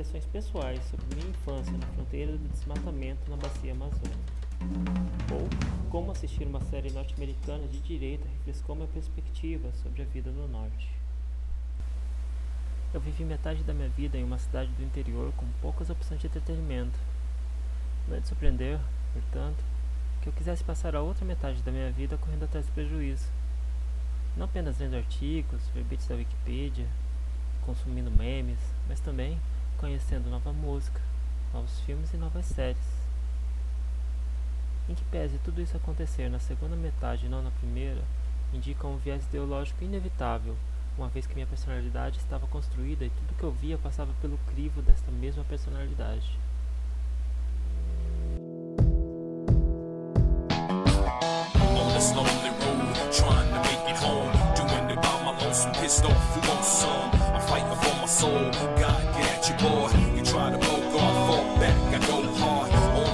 impressões pessoais sobre minha infância na fronteira do desmatamento na bacia amazônica. Ou como assistir uma série norte-americana de direita refrescou minha perspectiva sobre a vida no norte. Eu vivi metade da minha vida em uma cidade do interior com poucas opções de entretenimento. Não é de surpreender, portanto, que eu quisesse passar a outra metade da minha vida correndo atrás do prejuízo. Não apenas lendo artigos, verbetes da Wikipedia, consumindo memes, mas também conhecendo nova música, novos filmes e novas séries. Em que pese tudo isso acontecer na segunda metade e não na primeira, indica um viés ideológico inevitável, uma vez que minha personalidade estava construída e tudo que eu via passava pelo crivo desta mesma personalidade. pissed off? I'm fighting for my soul. God,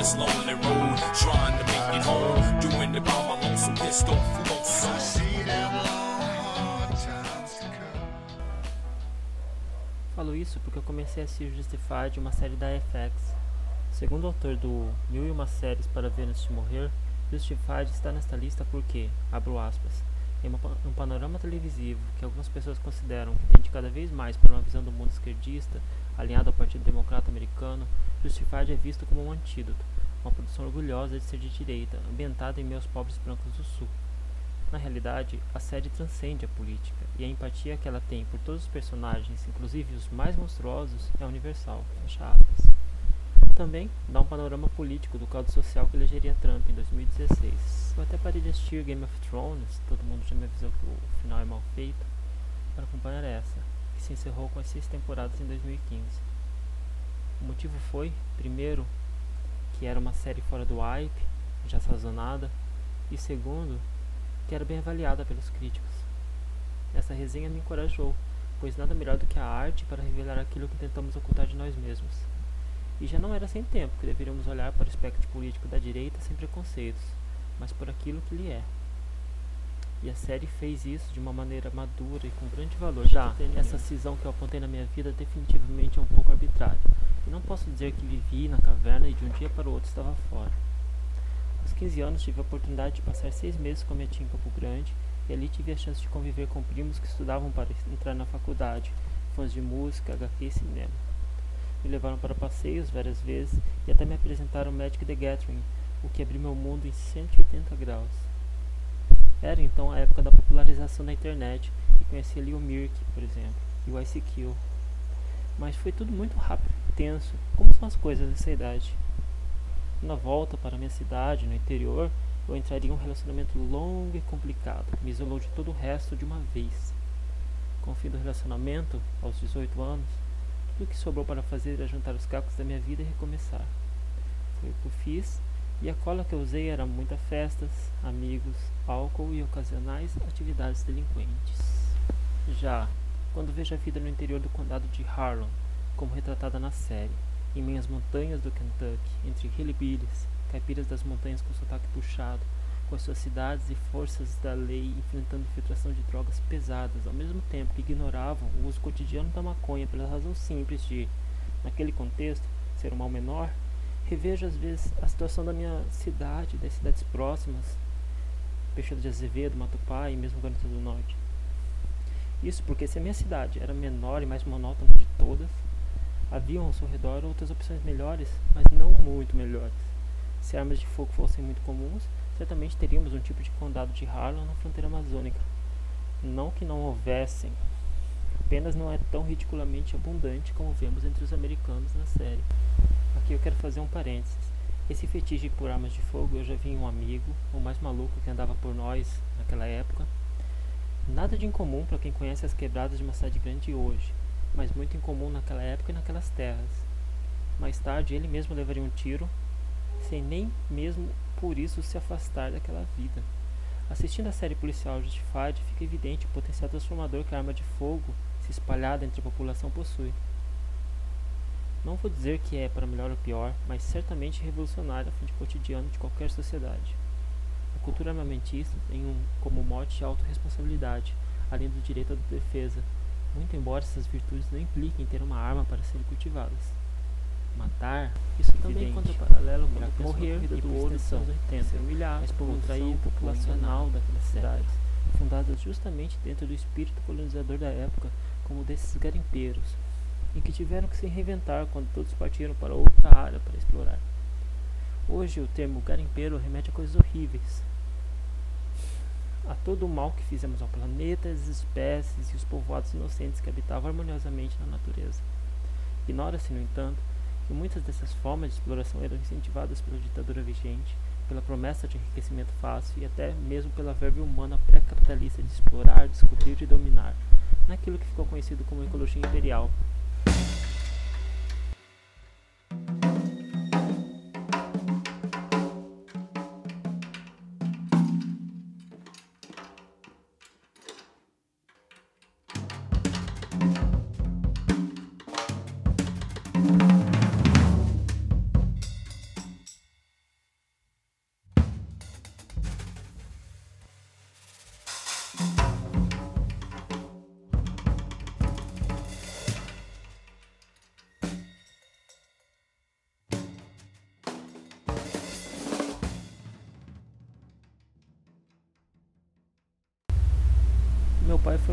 this lonely road, trying to make it home. Doing it by my lonesome? Falo isso porque eu comecei a assistir Justified, uma série da FX. Segundo o autor do Mil e Uma Séries para Ver Antes de Morrer, Justified está nesta lista porque, abro aspas, em um panorama televisivo que algumas pessoas consideram que tende cada vez mais para uma visão do mundo esquerdista, alinhado ao Partido Democrata Americano, Justified é visto como um antídoto, uma produção orgulhosa de ser de direita, ambientada em meus pobres brancos do Sul. Na realidade, a série transcende a política, e a empatia que ela tem por todos os personagens, inclusive os mais monstruosos, é universal. Também dá um panorama político do caldo social que elegeria Trump em 2016. Eu até parei de assistir Game of Thrones, todo mundo já me avisou que o final é mal feito, para acompanhar essa, que se encerrou com as seis temporadas em 2015. O motivo foi, primeiro, que era uma série fora do hype, já sazonada, e segundo, que era bem avaliada pelos críticos. Essa resenha me encorajou, pois nada melhor do que a arte para revelar aquilo que tentamos ocultar de nós mesmos. E já não era sem tempo que deveríamos olhar para o espectro político da direita sem preconceitos, mas por aquilo que lhe é. E a série fez isso de uma maneira madura e com grande valor. Já, essa cisão que eu apontei na minha vida definitivamente é um pouco arbitrária. E não posso dizer que vivi na caverna e de um dia para o outro estava fora. Aos 15 anos tive a oportunidade de passar seis meses com a minha tia em Campo Grande e ali tive a chance de conviver com primos que estudavam para entrar na faculdade, fãs de música, HQ e cinema me levaram para passeios várias vezes e até me apresentaram Magic the Gathering, o que abriu meu mundo em 180 graus. Era então a época da popularização da internet e conheci ali o Mirk, por exemplo, e o ICQ. Mas foi tudo muito rápido e tenso, como são as coisas nessa idade. Na volta para minha cidade, no interior, eu entraria em um relacionamento longo e complicado, que me isolou de todo o resto de uma vez. Com o fim do relacionamento, aos 18 anos, tudo que sobrou para fazer era juntar os cacos da minha vida e recomeçar. Foi o que eu fiz, e a cola que eu usei era muitas festas, amigos, álcool e ocasionais atividades delinquentes. Já, quando vejo a vida no interior do condado de Harlan, como retratada na série, em minhas montanhas do Kentucky, entre hillbillies, caipiras das montanhas com sotaque puxado, com as suas cidades e forças da lei enfrentando infiltração de drogas pesadas, ao mesmo tempo que ignoravam o uso cotidiano da maconha pela razão simples de, naquele contexto, ser um mal menor, revejo às vezes a situação da minha cidade, das cidades próximas, Peixoto de Azevedo, Matupá e mesmo Guarani do Norte. Isso porque se a minha cidade era menor e mais monótona de todas, haviam ao seu redor outras opções melhores, mas não muito melhores. Se armas de fogo fossem muito comuns, certamente teríamos um tipo de condado de Harlan na fronteira amazônica. Não que não houvessem, apenas não é tão ridiculamente abundante como vemos entre os americanos na série. Aqui eu quero fazer um parênteses. Esse fetiche por armas de fogo eu já vi em um amigo, o mais maluco que andava por nós naquela época. Nada de incomum para quem conhece as quebradas de uma cidade grande hoje, mas muito incomum naquela época e naquelas terras. Mais tarde ele mesmo levaria um tiro, sem nem mesmo por isso se afastar daquela vida. Assistindo a série policial Justified, fica evidente o potencial transformador que a arma de fogo, se espalhada entre a população, possui. Não vou dizer que é para melhor ou pior, mas certamente revolucionário a fim de cotidiano de qualquer sociedade. A cultura armamentista tem um, como mote a autorresponsabilidade, além do direito à defesa, muito embora essas virtudes não impliquem ter uma arma para serem cultivadas. Matar, isso também encontra paralelo com morrer e do anos 80, ser humilhado, a exploração populacional daquelas cidades, fundadas justamente dentro do espírito colonizador da época, como desses garimpeiros, e que tiveram que se reinventar quando todos partiram para outra área para explorar. Hoje o termo garimpeiro remete a coisas horríveis, a todo o mal que fizemos ao planeta, as espécies e os povoados inocentes que habitavam harmoniosamente na natureza. Ignora-se, no entanto, que muitas dessas formas de exploração eram incentivadas pela ditadura vigente, pela promessa de enriquecimento fácil e até mesmo pela verve humana pré-capitalista de explorar, descobrir e dominar, naquilo que ficou conhecido como ecologia imperial,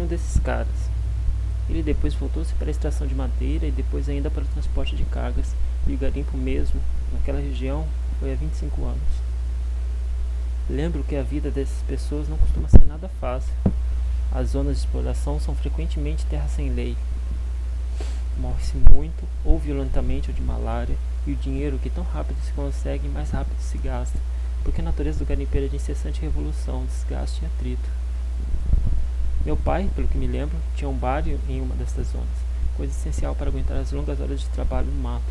Desses caras. Ele depois voltou-se para a extração de madeira e depois ainda para o transporte de cargas e o garimpo mesmo, naquela região, foi há 25 anos. Lembro que a vida dessas pessoas não costuma ser nada fácil. As zonas de exploração são frequentemente terra sem lei. Morre-se muito, ou violentamente, ou de malária, e o dinheiro que tão rápido se consegue, mais rápido se gasta, porque a natureza do garimpeiro é de incessante revolução, desgaste e atrito. Meu pai, pelo que me lembro, tinha um bar em uma destas zonas, coisa essencial para aguentar as longas horas de trabalho no mato.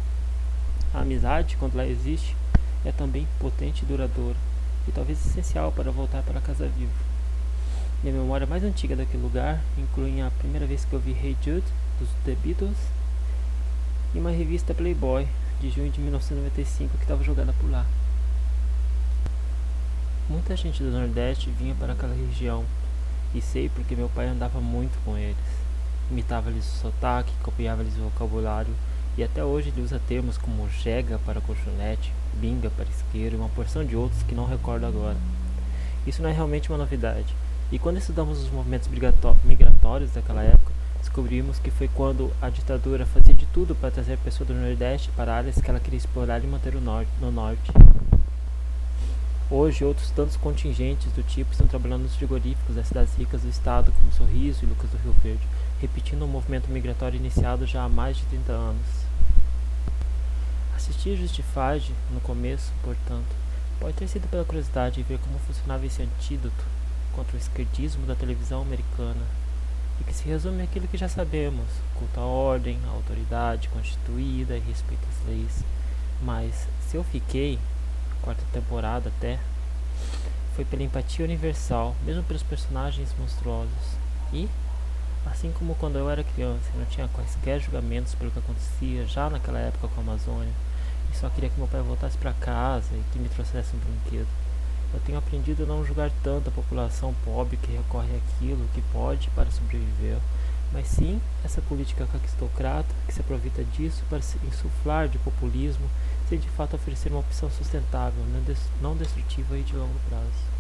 A amizade, quando lá existe, é também potente e duradoura, e talvez essencial para voltar para casa vivo. Minha memória mais antiga daquele lugar inclui a primeira vez que eu vi Hey Jude, dos The Beatles, e uma revista Playboy, de junho de 1995, que estava jogada por lá. Muita gente do Nordeste vinha para aquela região e sei porque meu pai andava muito com eles. Imitava-lhes o sotaque, copiava-lhes o vocabulário e até hoje ele usa termos como jega para colchonete, binga para isqueiro e uma porção de outros que não recordo agora. Isso não é realmente uma novidade. E quando estudamos os movimentos migratórios daquela época, descobrimos que foi quando a ditadura fazia de tudo para trazer pessoas do Nordeste para áreas que ela queria explorar e manter no Norte. Hoje, outros tantos contingentes do tipo estão trabalhando nos frigoríficos das cidades ricas do estado, como Sorriso e Lucas do Rio Verde, repetindo um movimento migratório iniciado já há mais de 30 anos. Assistir Justified, no começo, portanto, pode ter sido pela curiosidade de ver como funcionava esse antídoto contra o esquerdismo da televisão americana, e que se resume àquilo que já sabemos: culto à ordem, à autoridade constituída e respeito às leis. Mas se eu fiquei, quarta temporada até, foi pela empatia universal, mesmo pelos personagens monstruosos. E, assim como quando eu era criança e não tinha quaisquer julgamentos pelo que acontecia já naquela época com a Amazônia, e só queria que meu pai voltasse para casa e que me trouxesse um brinquedo. Eu tenho aprendido a não julgar tanto a população pobre que recorre àquilo que pode para sobreviver, mas sim essa política caquistocrata que se aproveita disso para se insuflar de populismo sem de fato oferecer uma opção sustentável, não destrutiva e de longo prazo.